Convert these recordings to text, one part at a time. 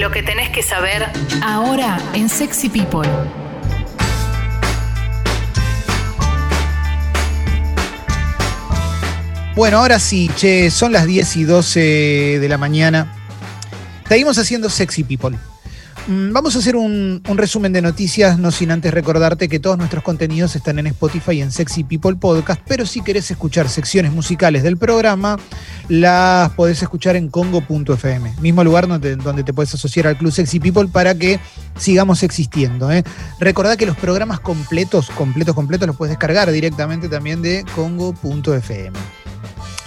Lo que tenés que saber ahora en Sexy People. Bueno, ahora sí, che, son las 10 y 12 de la mañana. Seguimos haciendo Sexy People. Mm, Vamos a hacer un, resumen de noticias, no sin antes recordarte que todos nuestros contenidos están en Spotify y en Sexy People Podcast, pero si querés escuchar secciones musicales del programa, las podés escuchar en congo.fm, mismo lugar donde, donde te puedes asociar al Club Sexy People para que sigamos existiendo. ¿eh? Recordá que los programas completos, completos, completos, los puedes descargar directamente también de congo.fm.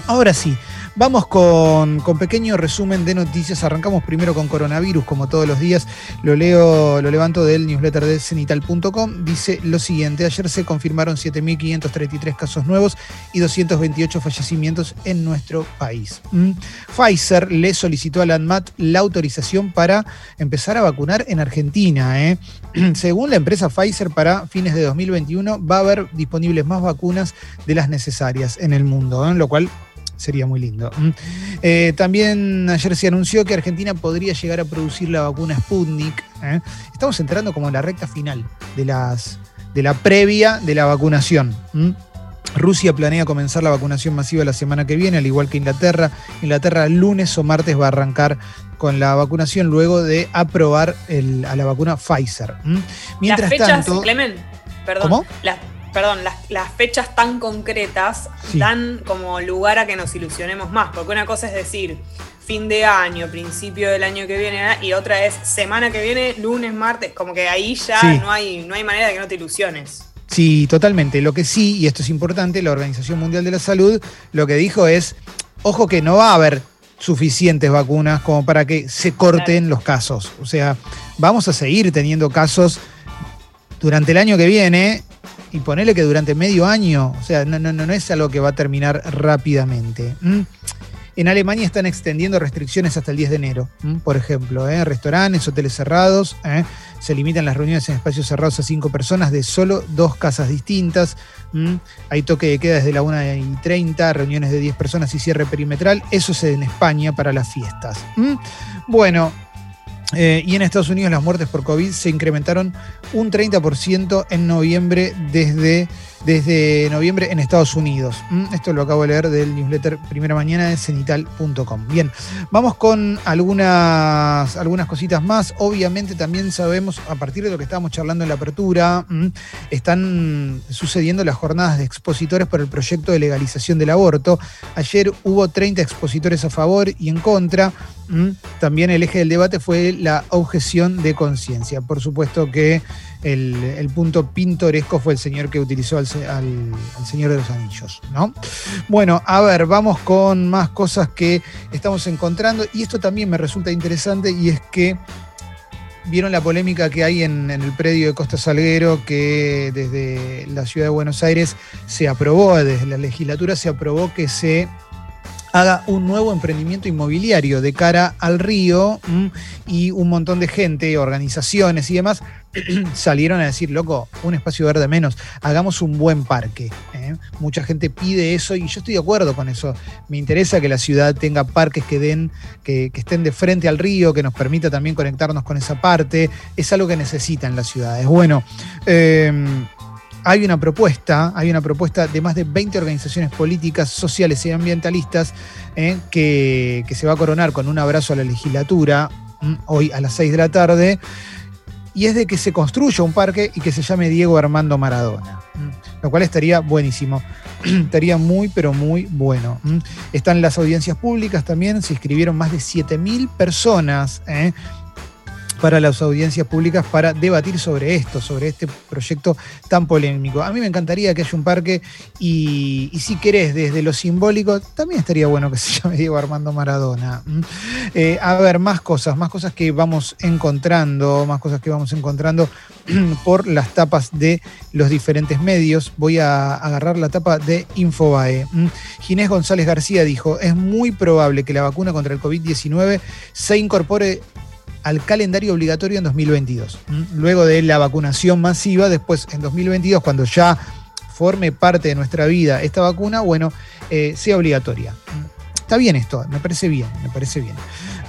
Ahora sí, vamos con, con pequeño resumen de noticias. Arrancamos primero con coronavirus, como todos los días. Lo leo, lo levanto del newsletter de cenital.com. Dice lo siguiente: ayer se confirmaron 7.533 casos nuevos y 228 fallecimientos en nuestro país. Mm. Pfizer le solicitó a la ANMAT la autorización para empezar a vacunar en Argentina. ¿eh? Según la empresa Pfizer, para fines de 2021 va a haber disponibles más vacunas de las necesarias en el mundo, ¿eh? lo cual sería muy lindo. Mm. Eh, también ayer se anunció que Argentina podría llegar a producir la vacuna Sputnik. ¿eh? Estamos entrando como en la recta final de, las, de la previa de la vacunación. Rusia planea comenzar la vacunación masiva la semana que viene, al igual que Inglaterra. Inglaterra lunes o martes va a arrancar con la vacunación luego de aprobar el- a la vacuna Pfizer. Mientras las fechas, tanto, Clemen, perdón, ¿Cómo? Las, perdón, las, las fechas tan concretas Sí. dan como lugar a que nos ilusionemos más, porque una cosa es decir fin de año, principio del año que viene, y otra es semana que viene, lunes, martes, como que ahí ya Sí. no, hay, no hay manera de que no te ilusiones. Sí, totalmente. Lo que sí, y esto es importante, la Organización Mundial de la Salud lo que dijo es, ojo que no va a haber suficientes vacunas como para que se corten los casos. O sea, vamos a seguir teniendo casos durante el año que viene y ponerle que durante medio año, o sea, no, no, no es algo que va a terminar rápidamente. En Alemania están extendiendo restricciones hasta el 10 de enero, por ejemplo, ¿eh? restaurantes, hoteles cerrados, ¿eh? se limitan las reuniones en espacios cerrados a cinco personas de solo dos casas distintas, hay toque de queda desde la 1 y 30, reuniones de 10 personas y cierre perimetral, eso es en España para las fiestas. Bueno, eh, y en Estados Unidos las muertes por COVID se incrementaron un 30% en noviembre desde, desde noviembre en Estados Unidos. Mm, Esto lo acabo de leer del newsletter Primera Mañana de cenital.com. Bien, vamos con algunas, algunas cositas más. Obviamente también sabemos, a partir de lo que estábamos charlando en la apertura, mm, están sucediendo las jornadas de expositores por el proyecto de legalización del aborto. Ayer hubo 30 expositores a favor y en contra. Mm, También el eje del debate fue la objeción de conciencia. Por supuesto que el, punto pintoresco fue el señor que utilizó al Señor de los Anillos, ¿no? Bueno, a ver, vamos con más cosas que estamos encontrando. Y esto también me resulta interesante y es que vieron la polémica que hay en, en el predio de Costa Salguero, que desde la ciudad de Buenos Aires se aprobó, desde la legislatura se aprobó que se haga un nuevo emprendimiento inmobiliario de cara al río mm, y un montón de gente, organizaciones y demás salieron a decir, loco, un espacio verde menos, hagamos un buen parque. ¿eh? Mucha gente pide eso y yo estoy de acuerdo con eso. Me interesa que la ciudad tenga parques que den, que, que estén de frente al río, que nos permita también conectarnos con esa parte. Es algo que necesitan las ciudades. Bueno, eh, hay una propuesta, hay una propuesta de más de 20 organizaciones políticas, sociales y ambientalistas eh, que, se va a coronar con un abrazo a la legislatura hoy a las 6 de la tarde. Y es de que se construya un parque y que se llame Diego Armando Maradona. Lo cual estaría buenísimo. estaría muy, pero muy bueno. Están las audiencias públicas también. Se inscribieron más de 7.000 personas. eh, para las audiencias públicas para debatir sobre esto, sobre este proyecto tan polémico. A mí me encantaría que haya un parque y, si querés, desde lo simbólico, también estaría bueno que se llame Diego Armando Maradona. ¿m? Eh, a ver, más cosas, más cosas que vamos encontrando, más cosas que vamos encontrando por las tapas de los diferentes medios. Voy a agarrar la tapa de Infobae. ¿m? Ginés González García dijo, es muy probable que la vacuna contra el COVID-19 se incorpore al calendario obligatorio en 2022. ¿m? Luego de la vacunación masiva, después en 2022, cuando ya forme parte de nuestra vida esta vacuna, bueno, eh, sea obligatoria. Está bien esto, me parece bien, me parece bien.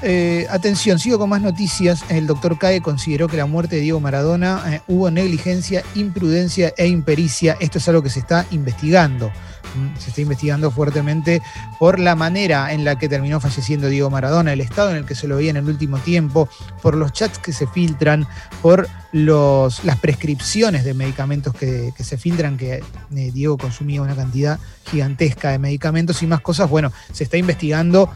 Eh, atención, sigo con más noticias. El doctor Cae consideró que la muerte de Diego Maradona eh, hubo negligencia, imprudencia e impericia. Esto es algo que se está investigando. Se está investigando fuertemente por la manera en la que terminó falleciendo Diego Maradona, el estado en el que se lo veía en el último tiempo, por los chats que se filtran, por los, las prescripciones de medicamentos que, que se filtran, que eh, Diego consumía una cantidad gigantesca de medicamentos y más cosas. Bueno, se está investigando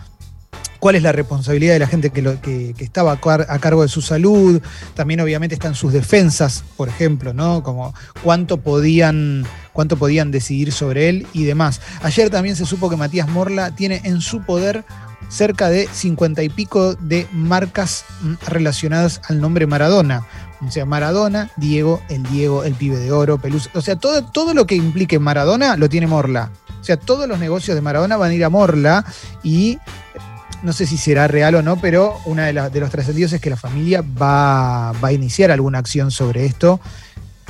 cuál es la responsabilidad de la gente que, lo, que, estaba a, a cargo de su salud. También obviamente están sus defensas, por ejemplo, ¿no? Como cuánto podían, cuánto podían decidir sobre él y demás. Ayer también se supo que Matías Morla tiene en su poder cerca de 50 y pico de marcas mm, relacionadas al nombre Maradona. O sea, Maradona, Diego, el Diego, el pibe de oro, Pelusa. O sea, todo, todo lo que implique Maradona lo tiene Morla. O sea, todos los negocios de Maradona van a ir a Morla y no sé si será real o no, pero uno de, los trascendidos es que la familia va, va a iniciar alguna acción sobre esto.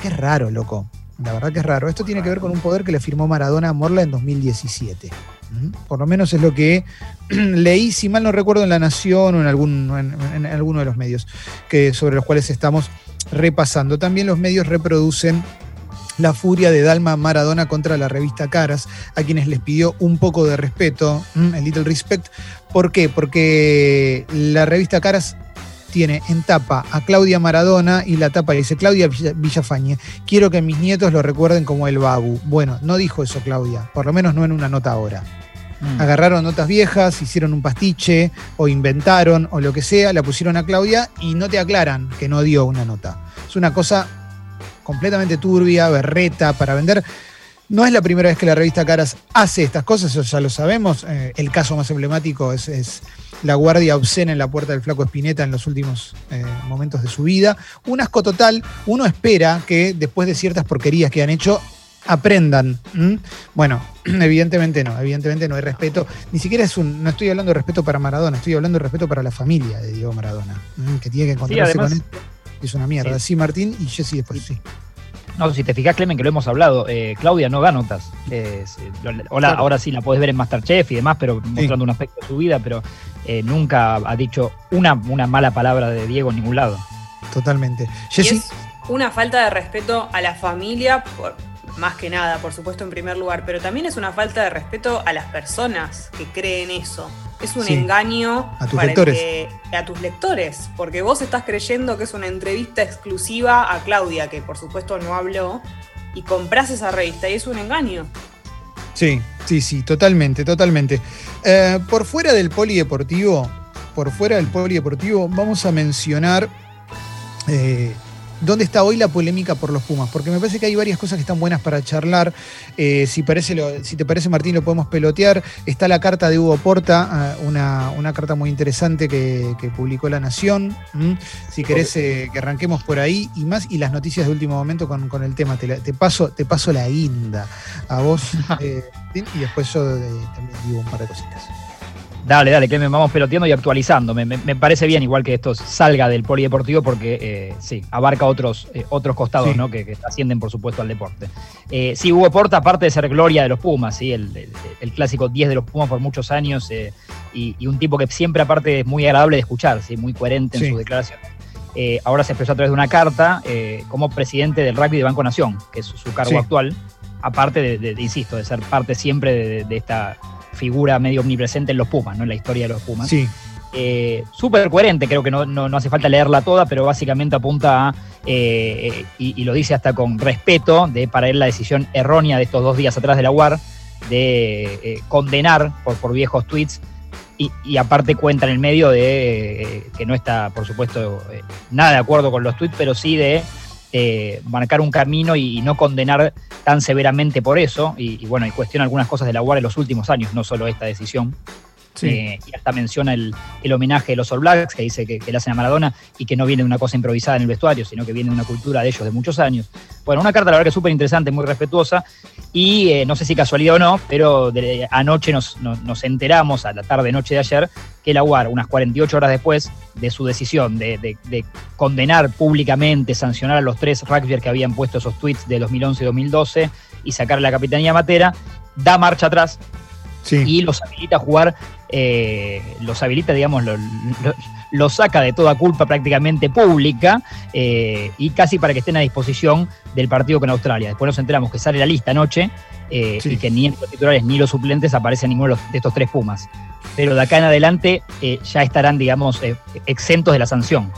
Qué raro, loco. La verdad que es raro. Esto tiene que ver con un poder que le firmó Maradona a Morla en 2017. ¿Mm? Por lo menos es lo que leí, si mal no recuerdo, en La Nación o en, algún, en, alguno de los medios que, sobre los cuales estamos repasando. También los medios reproducen la furia de Dalma Maradona contra la revista Caras, a quienes les pidió un poco de respeto, el little respect. ¿Por qué? Porque la revista Caras tiene en tapa a Claudia Maradona y la tapa dice Claudia Villa- Villafañe, quiero que mis nietos lo recuerden como el Babu. Bueno, no dijo eso Claudia, por lo menos no en una nota ahora. Mm. Agarraron notas viejas, hicieron un pastiche o inventaron o lo que sea, la pusieron a Claudia y no te aclaran que no dio una nota. Es una cosa completamente turbia, berreta para vender. No es la primera vez que la revista Caras hace estas cosas, eso ya lo sabemos. Eh, el caso más emblemático es, es la guardia obscena en la puerta del flaco Espineta en los últimos eh, momentos de su vida. Un asco total. Uno espera que después de ciertas porquerías que han hecho, aprendan. Bueno, evidentemente no, evidentemente no hay respeto. Ni siquiera es un, no estoy hablando de respeto para Maradona, estoy hablando de respeto para la familia de Diego Maradona, que tiene que encontrarse además- con él. Es una mierda. Sí. Sí, Martín y Jessy después, sí. No, si te fijas, Clemen, que lo hemos hablado, eh, Claudia no da notas. Eh, hola, Claro. Ahora sí la podés ver en Masterchef y demás, pero mostrando un aspecto de su vida, pero eh, nunca ha dicho una, una mala palabra de Diego en ningún lado. Totalmente. Jessy, es una falta de respeto a la familia, por- más que nada, por supuesto, en primer lugar, pero también es una falta de respeto a las personas que creen eso. Es un Sí. engaño A tus para el lectores. que- a tus lectores, porque vos estás creyendo que es una entrevista exclusiva a Claudia, que por supuesto no habló, y compras esa revista y es un engaño. Sí, sí, sí, totalmente, totalmente. Eh, por fuera del polideportivo, por fuera del polideportivo, vamos a mencionar eh, dónde está hoy la polémica por los Pumas, porque me parece que hay varias cosas que están buenas para charlar. Eh, si, parece lo- si te parece, Martín, lo podemos pelotear. Está la carta de Hugo Porta, eh, una, una carta muy interesante que, que publicó La Nación. Si querés eh, que arranquemos por ahí y más, y las noticias de último momento con, con el tema. Te, la- te paso, te paso la guinda a vos, eh, Martín, y después yo también digo un par de cositas. Dale, dale, Clemen, vamos peloteando y actualizando. Me, me- me parece bien igual que esto salga del polideportivo porque eh, sí, abarca otros, eh, otros costados Sí. ¿no? que, que ascienden, por supuesto, al deporte. Eh, sí, Hugo Porta, aparte de ser gloria de los Pumas, ¿sí? el, el- el clásico 10 de los Pumas por muchos años y, y un tipo que siempre, aparte, es muy agradable de escuchar, ¿sí? muy coherente en Sí. sus declaraciones. Ahora se expresó a través de una carta como presidente del rugby de Banco Nación, que es su, cargo actual, aparte de, de- de, insisto, de ser parte siempre de, de esta figura medio omnipresente en los Pumas, ¿no? en la historia de los Pumas. Sí, Eh, Súper coherente, creo que no, no- no hace falta leerla toda, pero básicamente apunta a, eh, y, y lo dice hasta con respeto, de para él la decisión errónea de estos dos días atrás de la UAR, de eh, condenar por, por viejos tweets, y, y aparte cuenta en el medio de eh, que no está, por supuesto, eh, nada de acuerdo con los tweets, pero sí de eh, marcar un camino y, no condenar tan severamente por eso, y, y bueno, y cuestiona algunas cosas de la UAR en los últimos años, no solo esta decisión. Eh, y hasta menciona el, el homenaje de los All Blacks, que dice que, que le hacen a Maradona y que no viene de una cosa improvisada en el vestuario, sino que viene de una cultura de ellos de muchos años. Bueno, una carta la verdad que súper interesante, muy respetuosa, y eh, no sé si casualidad o no, pero de- anoche nos, nos- enteramos, a la tarde-noche de ayer, que la UAR, unas 48 horas después de su decisión de, de- de condenar públicamente, sancionar a los tres rugbyers que habían puesto esos tweets de 2011 y 2012 y sacar a la capitanía matera, da marcha atrás y los habilita a jugar, eh, los habilita, digamos, los saca de toda culpa prácticamente pública eh, y casi para que estén a disposición del partido con Australia. Después nos enteramos que sale la lista anoche eh, y que ni los titulares ni los suplentes aparecen ninguno de estos tres Pumas. Pero de acá en adelante ya estarán, digamos, exentos de la sanción.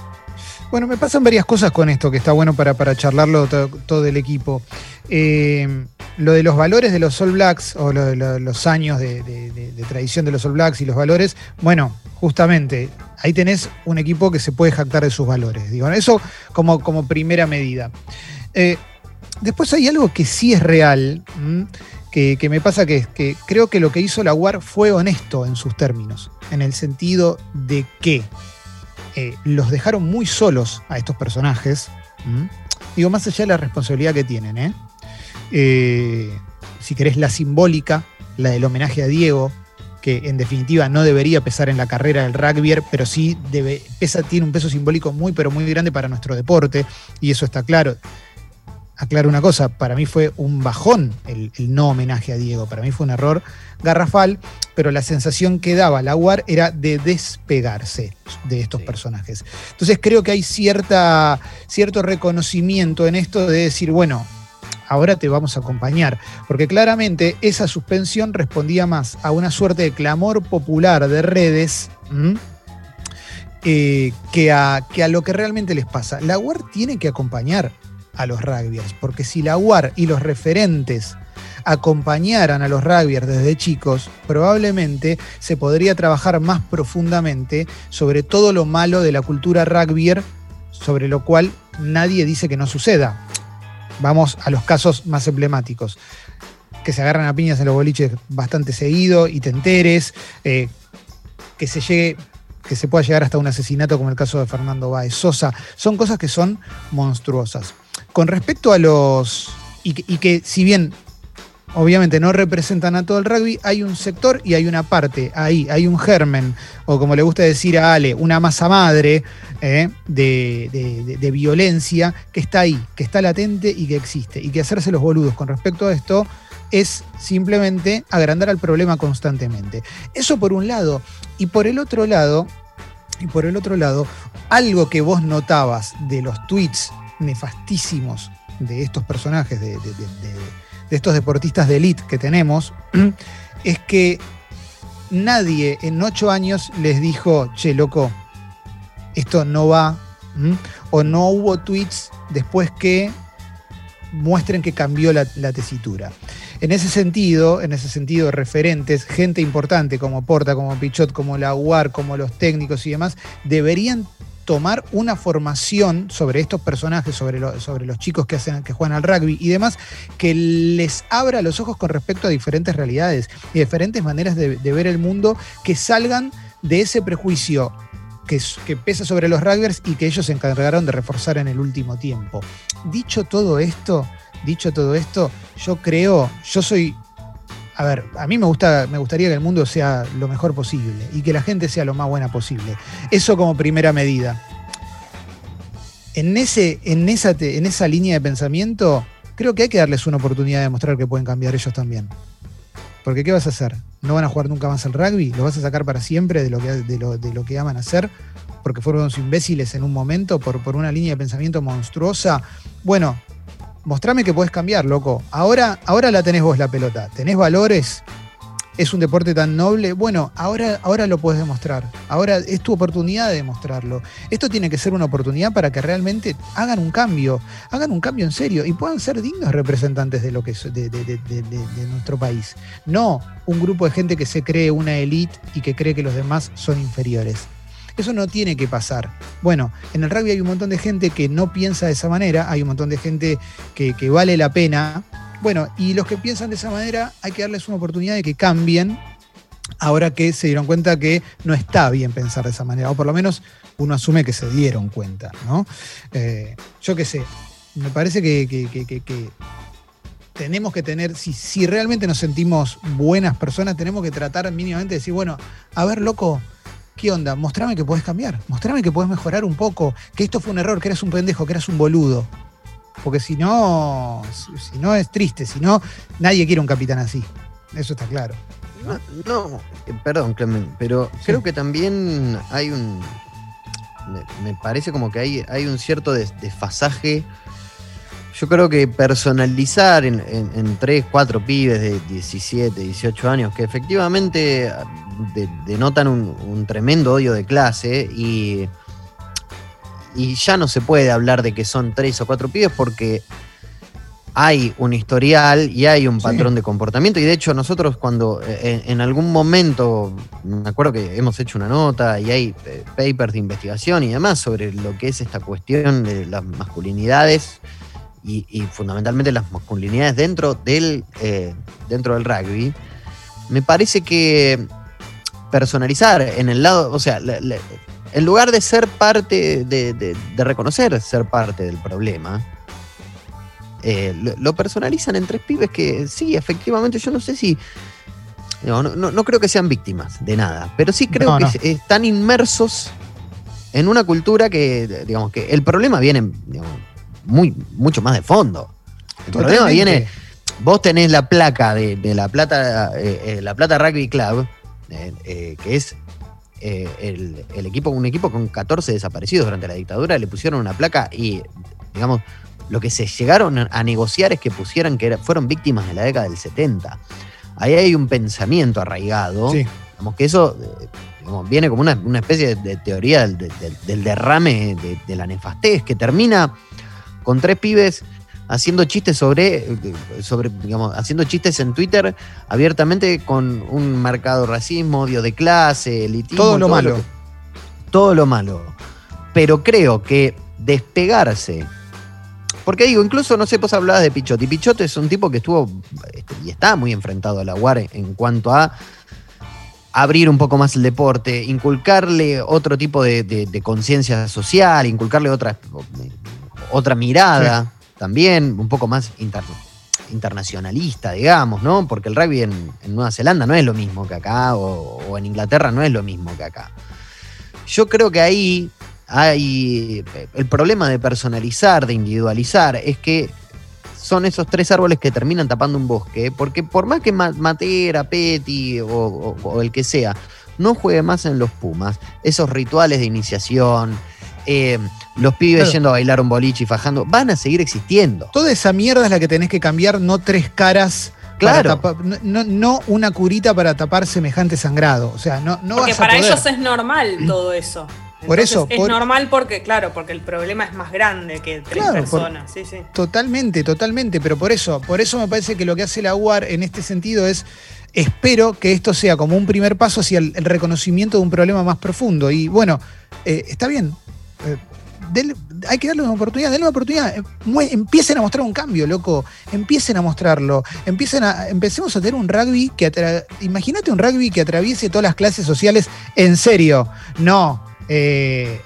Bueno, me pasan varias cosas con esto que está bueno para, para charlarlo todo, el equipo. Eh, lo de los valores de los All Blacks, o lo de los años de, tradición de los All Blacks y los valores, bueno, justamente, ahí tenés un equipo que se puede jactar de sus valores. Digo, eso como, como primera medida. Eh, después hay algo que sí es real, que, que, me pasa que, que creo que lo que hizo la UAR fue honesto en sus términos, en el sentido de que eh, los dejaron muy solos a estos personajes. Digo, más allá de la responsabilidad que tienen, ¿eh? ¿Eh? si querés, la simbólica, la del homenaje a Diego, que en definitiva no debería pesar en la carrera del rugby, pero sí debe, pesa, tiene un peso simbólico muy, pero muy grande para nuestro deporte, y eso está claro aclaro una cosa, para mí fue un bajón el, no homenaje a Diego, para mí fue un error garrafal, pero la sensación que daba la UAR era de despegarse de estos personajes. Entonces creo que hay cierta, cierto reconocimiento en esto de decir, bueno, ahora te vamos a acompañar, porque claramente esa suspensión respondía más a una suerte de clamor popular de redes. Eh, que, a, que a lo que realmente les pasa. La UAR tiene que acompañar a los rugbyers, porque si la UAR y los referentes acompañaran a los rugbyers desde chicos, probablemente se podría trabajar más profundamente sobre todo lo malo de la cultura rugbyer, sobre lo cual nadie dice que no suceda. Vamos a los casos más emblemáticos. Que se agarran a piñas en los boliches bastante seguido y te enteres, eh, que se llegue que se pueda llegar hasta un asesinato como el caso de Fernando Báez Sosa, son cosas que son monstruosas. Con respecto a los. Y que, si bien obviamente no representan a todo el rugby, hay un sector y hay una parte ahí, hay un germen, o como le gusta decir a Ale, una masa madre eh, de, violencia que está ahí, que está latente y que existe. Y que hacerse los boludos con respecto a esto es simplemente agrandar al problema constantemente. Eso por un lado. Y por el otro lado, y por el otro lado, algo que vos notabas de los tweets nefastísimos de estos personajes, de, estos deportistas de élite que tenemos, es que nadie en ocho años les dijo, che, loco, esto no va, o no hubo tweets después que muestren que cambió la, la, tesitura. En ese sentido, en ese sentido, referentes, gente importante como Porta, como Pichot, como la UAR, como los técnicos y demás, deberían tomar una formación sobre estos personajes, sobre, los chicos que, hacen, que juegan al rugby y demás, que les abra los ojos con respecto a diferentes realidades y diferentes maneras de, ver el mundo que salgan de ese prejuicio que, que, pesa sobre los rugbyers y que ellos se encargaron de reforzar en el último tiempo. Dicho todo esto, dicho todo esto, yo creo, yo soy a ver, a mí me, gusta, me gustaría que el mundo sea lo mejor posible y que la gente sea lo más buena posible. Eso como primera medida. En, ese, en, esa, en esa línea de pensamiento, creo que hay que darles una oportunidad de demostrar que pueden cambiar ellos también. Porque ¿qué vas a hacer? ¿No van a jugar nunca más al rugby? ¿Lo vas a sacar para siempre de lo que, de lo, de lo que aman hacer? Porque fueron unos imbéciles en un momento por, por una línea de pensamiento monstruosa. Bueno, mostrame que puedes cambiar, loco. Ahora, ahora la tenés vos la pelota. ¿Tenés valores? ¿Es un deporte tan noble? Bueno, ahora, ahora lo puedes demostrar. Ahora es tu oportunidad de demostrarlo. Esto tiene que ser una oportunidad para que realmente hagan un cambio, hagan un cambio en serio y puedan ser dignos representantes de lo que es de nuestro país. No un grupo de gente que se cree una élite y que cree que los demás son inferiores. Eso no tiene que pasar. Bueno, en el rugby hay un montón de gente que no piensa de esa manera, hay un montón de gente que, vale la pena. Bueno, y los que piensan de esa manera hay que darles una oportunidad de que cambien ahora que se dieron cuenta que no está bien pensar de esa manera, o por lo menos uno asume que se dieron cuenta, ¿no? Eh, yo qué sé, me parece que, tenemos que tener, si, si realmente nos sentimos buenas personas, tenemos que tratar mínimamente de decir, bueno, a ver, loco, ¿qué onda? Mostrame que puedes cambiar, mostrame que puedes mejorar un poco, que esto fue un error, que eres un pendejo, que eres un boludo. Porque si no, si no es triste, si no, nadie quiere un capitán así. Eso está claro. No, eh, perdón, Clemen, pero creo que también hay un. Me, parece como que hay, hay un cierto desfasaje. Yo creo que personalizar en, en, 3, 4 pibes de 17, 18 años que efectivamente denotan un, tremendo odio de clase y, y ya no se puede hablar de que son 3 o 4 pibes porque hay un historial y hay un patrón de comportamiento. Y de hecho, nosotros cuando eh, en, algún momento, me acuerdo que hemos hecho una nota y hay eh, papers de investigación y demás sobre lo que es esta cuestión de las masculinidades y, fundamentalmente las masculinidades dentro del, eh, dentro del rugby. Me parece que personalizar en el lado, o sea, en lugar de ser parte, de reconocer ser parte del problema, eh, lo, personalizan en tres pibes que sí, efectivamente, yo no sé si. No, creo que sean víctimas de nada, pero sí creo que están inmersos en una cultura que, digamos, que el problema viene muy, mucho más de fondo. El problema viene. Vos tenés la placa de, la Plata, eh, eh, la Plata Rugby Club, que es el, el, equipo, un equipo con 14 desaparecidos durante la dictadura, le pusieron una placa y, digamos, lo que se llegaron a negociar es que pusieran que fueron víctimas de la década del 70. Ahí hay un pensamiento arraigado, sí. que eso eh, viene como una, especie de, teoría del, derrame de, la nefastez, que termina con tres pibes haciendo chistes sobre, sobre, digamos, haciendo chistes en Twitter abiertamente con un marcado racismo, odio de clase, elitismo. Todo lo malo. todo lo malo. Pero creo que despegarse porque digo, incluso, no sé, vos hablabas de Pichotti. Pichotti es un tipo que estuvo este, y está muy enfrentado a la UAR en cuanto a abrir un poco más el deporte, inculcarle otro tipo de, conciencia social, inculcarle otra, otra mirada también, un poco más internacionalista, digamos, ¿no? Porque el rugby en, Nueva Zelanda no es lo mismo que acá, o en Inglaterra no es lo mismo que acá. Yo creo que ahí hay el problema de personalizar, de individualizar, es que son esos tres árboles que terminan tapando un bosque, porque por más que Matera, Petty o, el que sea, no juegue más en los Pumas, esos rituales de iniciación, eh, los pibes yendo a bailar un boliche y fajando, van a seguir existiendo. Toda esa mierda es la que tenés que cambiar, no tres caras. Claro. no, no, una curita para tapar semejante sangrado. O sea, no, no Porque para ellos es normal todo eso por eso. Es normal porque, claro, porque el problema es más grande que tres personas. sí, sí. Totalmente, totalmente. Pero por eso, por eso me parece que lo que hace la UAR en este sentido es. Espero que esto sea como un primer paso hacia el, reconocimiento de un problema más profundo. Y bueno, eh, está bien. Eh, hay que darle una oportunidad, denle una oportunidad. Eh, empiecen a mostrar un cambio, loco. Empiecen a mostrarlo. Empiecen a, empecemos a tener un rugby que. Imagínate un rugby que atraviese todas las clases sociales en serio. No, eh,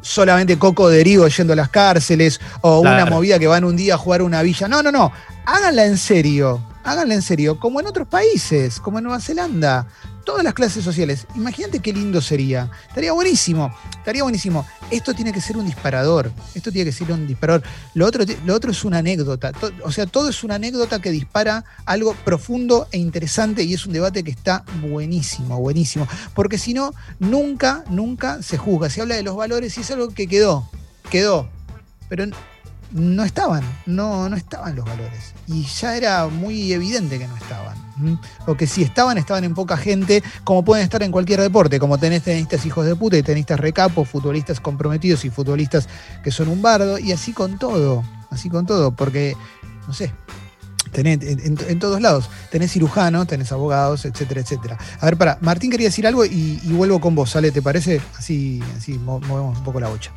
solamente Coco Derivo yendo a las cárceles o una movida que van un día a jugar una villa. No, no, no. Háganla en serio. Háganla en serio, como en otros países, como en Nueva Zelanda todas las clases sociales. Imagínate qué lindo sería. Estaría buenísimo, estaría buenísimo. Esto tiene que ser un disparador. Esto tiene que ser un disparador. Lo otro, lo otro es una anécdota. O sea, todo es una anécdota que dispara algo profundo e interesante y es un debate que está buenísimo, buenísimo. Porque si no, nunca, nunca se juzga. Se habla de los valores y es algo que quedó, quedó. Pero no estaban, no, no estaban los valores. Y ya era muy evidente que no estaban. O que si estaban, estaban en poca gente, como pueden estar en cualquier deporte, como tenés tenistas hijos de puta y tenistas recapos, futbolistas comprometidos y futbolistas que son un bardo, y así con todo, así con todo, porque, no sé, Tenés, en, todos lados. Tenés cirujanos, tenés abogados, etcétera, etcétera. A ver, para, Martín quería decir algo y, vuelvo con vos, ¿sale? ¿Te parece? Así, así movemos un poco la bocha.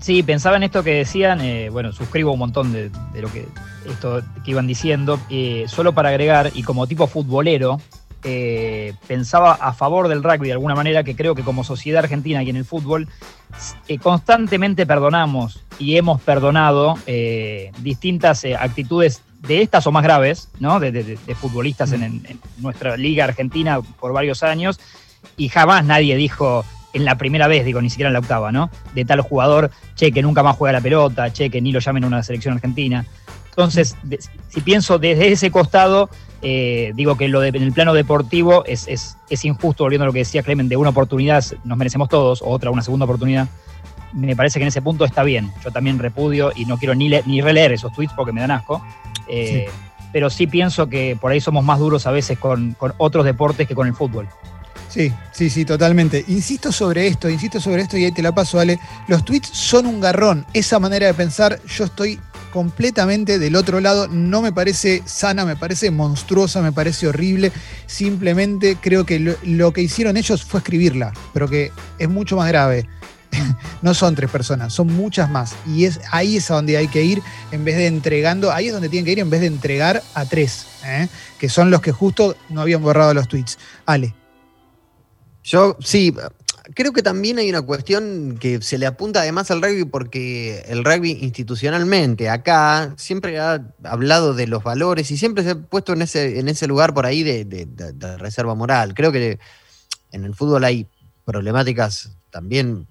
Sí, pensaba en esto que decían, eh, bueno, suscribo un montón de, lo que esto que iban diciendo. Eh, solo para agregar, y como tipo futbolero, eh, pensaba a favor del rugby de alguna manera, que creo que como sociedad argentina y en el fútbol, constantemente perdonamos y hemos perdonado distintas actitudes de estas o más graves, ¿no? De, futbolistas en, en nuestra liga argentina por varios años, y jamás nadie dijo en la primera vez, digo, ni siquiera en la octava, ¿no? De tal jugador, che, que nunca más juega la pelota, che, que ni lo llamen a una selección argentina. Entonces, si pienso desde ese costado, eh, digo que lo de- en el plano deportivo es, es- es injusto, volviendo a lo que decía Clemen, de una oportunidad nos merecemos todos, o otra, una segunda oportunidad. Me parece que en ese punto está bien. Yo también repudio y no quiero ni, le- ni releer esos tweets porque me dan asco. Eh, Pero sí pienso que por ahí somos más duros a veces con, con otros deportes que con el fútbol. Sí, sí, sí, totalmente. Insisto sobre esto, insisto sobre esto y ahí te la paso, Ale. Los tweets son un garrón. Esa manera de pensar, yo estoy completamente del otro lado. No me parece sana, me parece monstruosa, me parece horrible. Simplemente creo que lo, que hicieron ellos fue escribirla, pero que es mucho más grave. No son tres personas, son muchas más. Y es ahí es a donde hay que ir en vez de entregando, ahí es donde tienen que ir en vez de entregar a tres, ¿eh? que son los que justo no habían borrado los tweets. Ale. Yo sí, creo que también hay una cuestión que se le apunta además al rugby porque el rugby institucionalmente acá siempre ha hablado de los valores y siempre se ha puesto en ese, en ese lugar por ahí de, reserva moral. Creo que en el fútbol hay problemáticas también,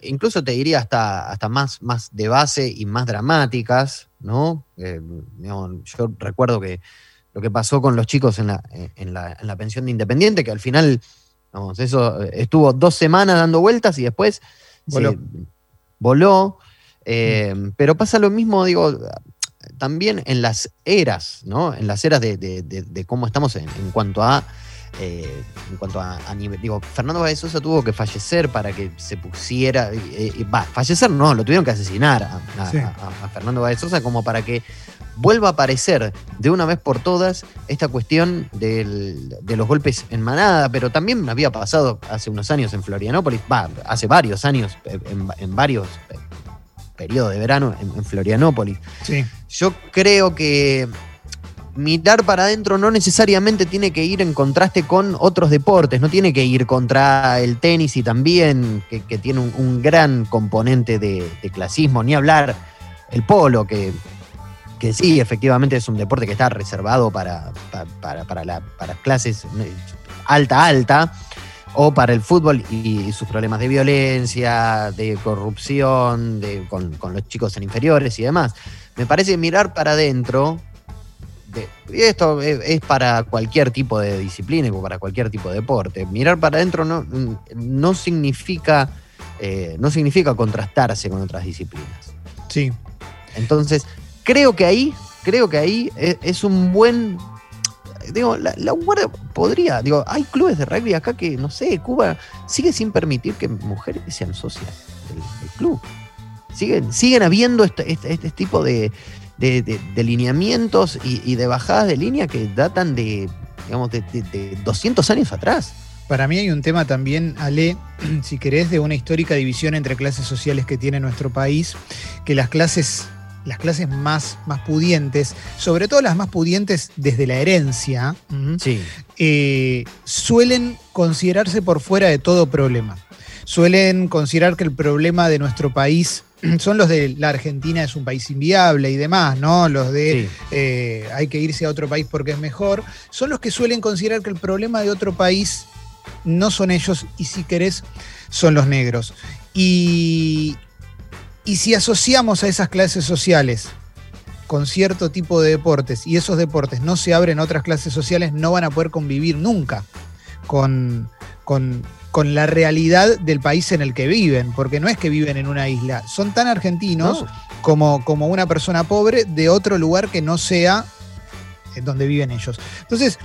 incluso te diría hasta, hasta más, más de base y más dramáticas, ¿no? Eh, yo recuerdo que lo que pasó con los chicos en la, en la, en la pensión de Independiente, que al final Vamos, eso eh, estuvo dos semanas dando vueltas y después Voló. se- voló. eh, Pero pasa lo mismo, digo, también en las eras, ¿no? En las eras de, de- de- de cómo estamos en, en cuanto a. eh, en cuanto a, a nivel. Digo, Fernando Báez Sosa tuvo que fallecer para que se pusiera. eh, eh, Va, fallecer no, lo tuvieron que asesinar a, a- Sí. a- a Fernando Báez Sosa como para que vuelva a aparecer de una vez por todas esta cuestión del- de los golpes en manada, pero también había pasado hace unos años en Florianópolis, hace varios años, eh, en, en varios eh, periodos de verano en, en Florianópolis. Sí. Yo creo que mirar para adentro no necesariamente tiene que ir en contraste con otros deportes, no tiene que ir contra el tenis y también que, que tiene un, un gran componente de, de clasismo, ni hablar el polo, que, que sí, efectivamente es un deporte que está reservado para, pa- para, para, la- para clases alta, alta, o para el fútbol y, y sus problemas de violencia, de corrupción, de, con, con los chicos en inferiores y demás. Me parece mirar para adentro, de- y esto es, es para cualquier tipo de disciplina o para cualquier tipo de deporte. Mirar para adentro no, no significa eh, no significa contrastarse con otras disciplinas. Sí. Entonces, creo que ahí, creo que ahí es, es un buen. Digo, la, guardia podría. Digo, hay clubes de rugby acá que, no sé, Cuba sigue sin permitir que mujeres sean socias del, club. Siguen, siguen habiendo este, este- este tipo de, de- de- lineamientos y, y de bajadas de línea que datan de, digamos, de- de 200 años atrás. Para mí hay un tema también, Ale, si querés, de una histórica división entre clases sociales que tiene nuestro país, que las clases, las clases más, más pudientes, sobre todo las más pudientes desde la herencia. Sí. eh, suelen considerarse por fuera de todo problema. Suelen considerar que el problema de nuestro país son los de la Argentina es un país inviable y demás, ¿no? Los de sí. eh, hay que irse a otro país porque es mejor, son los que suelen considerar que el problema de otro país no son ellos y si querés son los negros. Y, y si asociamos a esas clases sociales con cierto tipo de deportes y esos deportes no se abren a otras clases sociales, no van a poder convivir nunca con, con, con la realidad del país en el que viven, porque no es que viven en una isla, son tan argentinos No. como, como una persona pobre de otro lugar que no sea donde viven ellos. Entonces,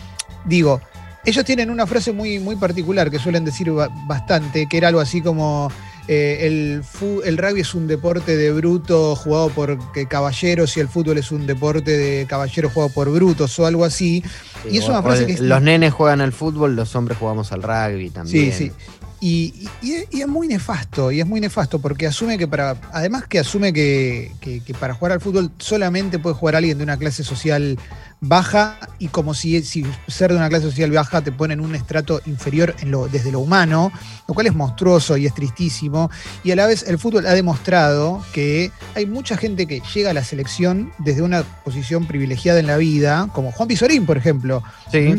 digo, ellos tienen una frase muy, muy particular que suelen decir ba- bastante, que era algo así como eh, el, el rugby es un deporte de bruto jugado por caballeros y el fútbol es un deporte de caballeros jugado por brutos o algo así. Y es una frase el- que Los nenes juegan al fútbol, los hombres jugamos al rugby también. Sí, sí. Y, y- es- y es muy nefasto, y es muy nefasto porque asume que para, además que asume que, que- que para jugar al fútbol solamente puede jugar alguien de una clase social baja y como si, si ser de una clase social baja te pone en un estrato inferior en lo, desde lo humano, lo cual es monstruoso y es tristísimo. Y a la vez el fútbol ha demostrado que hay mucha gente que llega a la selección desde una posición privilegiada en la vida, como Juan Pizorín, por ejemplo, Sí.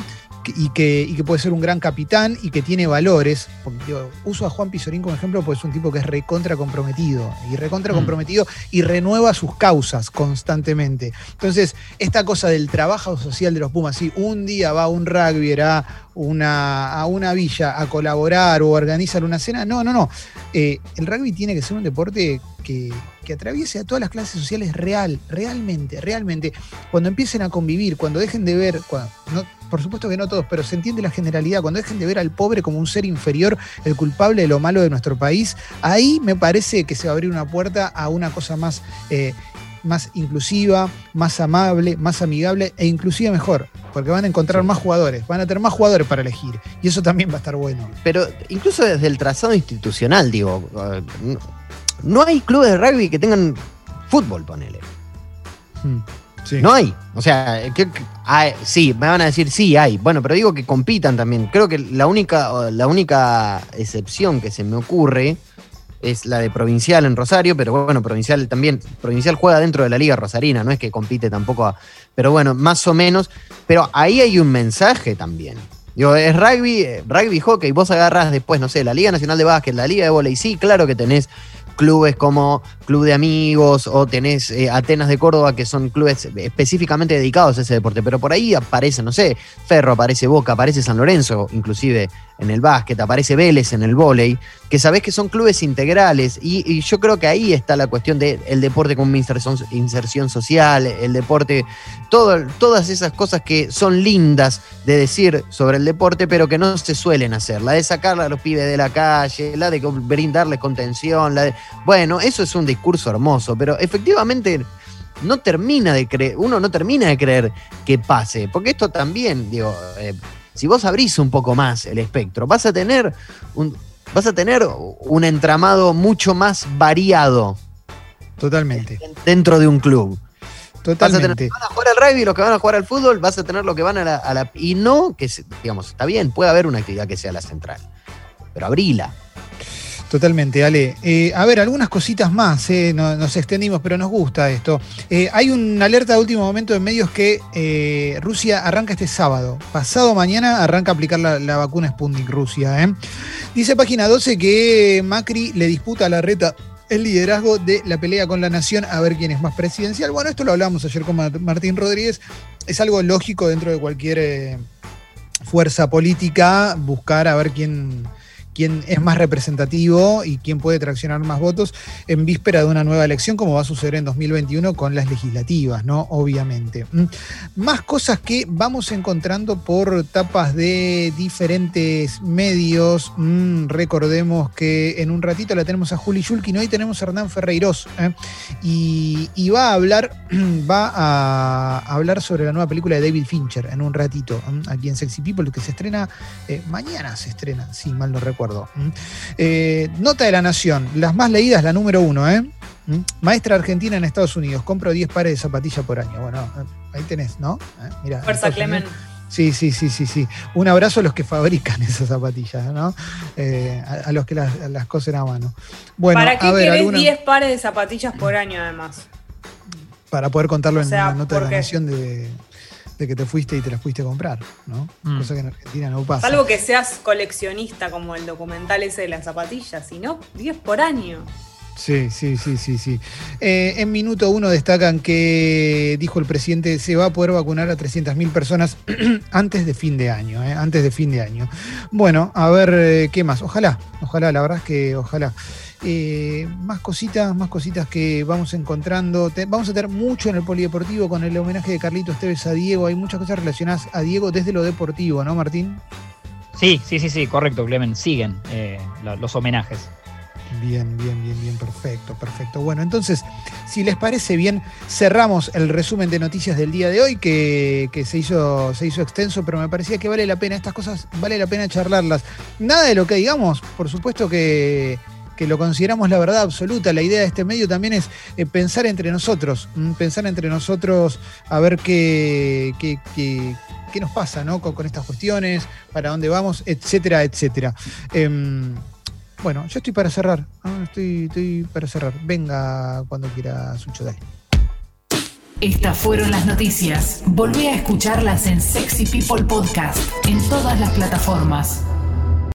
y que, y que puede ser un gran capitán y que tiene valores. Porque, digo, uso a Juan Pizorín como ejemplo porque es un tipo que es recontra comprometido y recontra Mm. comprometido y renueva sus causas constantemente. Entonces, esta cosa del trabajo social de los Pumas, si un día va un rugby a una, a una villa a colaborar o organizar una cena, no, no, no. Eh, el rugby tiene que ser un deporte que, que atraviese a todas las clases sociales real, realmente, realmente. Cuando empiecen a convivir, cuando dejen de ver, cuando- no- por supuesto que no todos, pero se entiende la generalidad, cuando dejen de ver al pobre como un ser inferior, el culpable de lo malo de nuestro país, ahí me parece que se va a abrir una puerta a una cosa más, eh, más inclusiva, más amable, más amigable e inclusive mejor, porque van a encontrar más jugadores, van a tener más jugadores para elegir, y eso también va a estar bueno. Pero incluso desde el trazado institucional, digo, eh, no, hay clubes de rugby que tengan fútbol, ponele. Mm, sí. No hay. O sea, que- que- hay- sí, me van a decir sí hay. Bueno, pero digo que compitan también. Creo que la única, la única excepción que se me ocurre es la de Provincial en Rosario, pero bueno, Provincial también. Provincial juega dentro de la Liga Rosarina, no es que compite tampoco a. Pero bueno, más o menos. Pero ahí hay un mensaje también. Digo, es rugby, eh, rugby hockey, vos agarras después, no sé, la Liga Nacional de Básquet, la Liga de Volei, sí, claro que tenés clubes como Club de Amigos o tenés eh, Atenas de Córdoba, que son clubes específicamente dedicados a ese deporte, pero por ahí aparece, no sé, Ferro, aparece Boca, aparece San Lorenzo, inclusive en el básquet, aparece Vélez en el vóley, que sabés que son clubes integrales. Y, yo creo que ahí está la cuestión del deporte como inserción, inserción social, el deporte, todo, todas esas cosas que son lindas de decir sobre el deporte, pero que no se suelen hacer, la de sacarla a los pibes de la calle, la de brindarles contención, la de bueno, eso es un discurso hermoso, pero efectivamente no termina de creer, uno no termina de creer que pase, porque esto también, digo, eh, si vos abrís un poco más el espectro, vas a tener un, vas a tener un entramado mucho más variado Totalmente, dentro de un club. Vas a tener los totalmente. que van a jugar al rugby, los que van a jugar al fútbol, vas a tener los que van a la, a la- y no que digamos, está bien, puede haber una actividad que sea la central, pero abrila. Totalmente, Ale. Eh, a ver, algunas cositas más, eh, no- nos extendimos, pero nos gusta esto. Eh, hay una alerta de último momento en medios que eh, Rusia arranca este sábado. Pasado mañana arranca a aplicar la, vacuna Sputnik Rusia. eh. Dice página 12 que Macri le disputa a la reta el liderazgo de la pelea con la nación a ver quién es más presidencial. Bueno, esto lo hablamos ayer con Mar- Martín Rodríguez. Es algo lógico dentro de cualquier fuerza política buscar a ver quién, quién es más representativo y quién puede traccionar más votos en víspera de una nueva elección, como va a suceder en 2021 con las legislativas, ¿no? Obviamente. Mm. Más cosas que vamos encontrando por tapas de diferentes medios. Mm, recordemos que en un ratito la tenemos a Juli Shulkin, hoy tenemos a Hernán Ferreiros, ¿eh? y, va a hablar, va a hablar sobre la nueva película de David Fincher en un ratito, ¿m? aquí en Sexy People, que se estrena, eh, mañana se estrena, si mal no recuerdo. ¿M? Eh, nota de la Nación, las más leídas, la número uno, ¿eh? ¿m? Maestra argentina en Estados Unidos, compro 10 pares de zapatillas por año. Bueno, eh, ahí tenés, ¿no? Eh, mirá, Fuerza, Clemen. Sí, sí, sí, sí, sí. Un abrazo a los que fabrican esas zapatillas, ¿no? Eh, a, a los que las, las cosen a mano. Bueno, ¿Para qué a ver, querés alguna- 10 pares de zapatillas por año además? para poder contarlo O en la nota de ¿por la nación de, de que te fuiste y te las fuiste a comprar, ¿no? Mm. Cosa que en Argentina no pasa. Salvo que seas coleccionista como el documental ese de las zapatillas, si no, 10 por año. Sí, sí, sí, sí, sí. Eh, en minuto uno destacan que, dijo el presidente, se va a poder vacunar a 300.000 personas antes de fin de año, ¿eh? antes de fin de año. Bueno, a ver eh, qué más. Ojalá, ojalá, la verdad es que ojalá. Eh, más cositas, más cositas que vamos encontrando. Te- vamos a tener mucho en el polideportivo con el homenaje de Carlito Esteves a Diego. Hay muchas cosas relacionadas a Diego desde lo deportivo, ¿no, Martín? Sí, sí, sí, sí, correcto, Clemen. Siguen eh, los homenajes. Bien, bien, bien, bien, perfecto, perfecto. Bueno, entonces, si les parece bien, cerramos el resumen de noticias del día de hoy, que, que se, hizo, se hizo extenso, pero me parecía que vale la pena, estas cosas vale la pena charlarlas. Nada de lo que digamos, por supuesto que, que lo consideramos la verdad absoluta. La idea de este medio también es eh, pensar entre nosotros, mm, pensar entre nosotros a ver qué, qué, qué- qué nos pasa ¿no? con, estas cuestiones, para dónde vamos, etcétera, etcétera. Em, bueno, yo estoy para cerrar. Estoy, estoy para cerrar. Venga cuando quiera, Sucho, dale. Estas fueron las noticias. Volví a escucharlas en Sexy People Podcast, en todas las plataformas.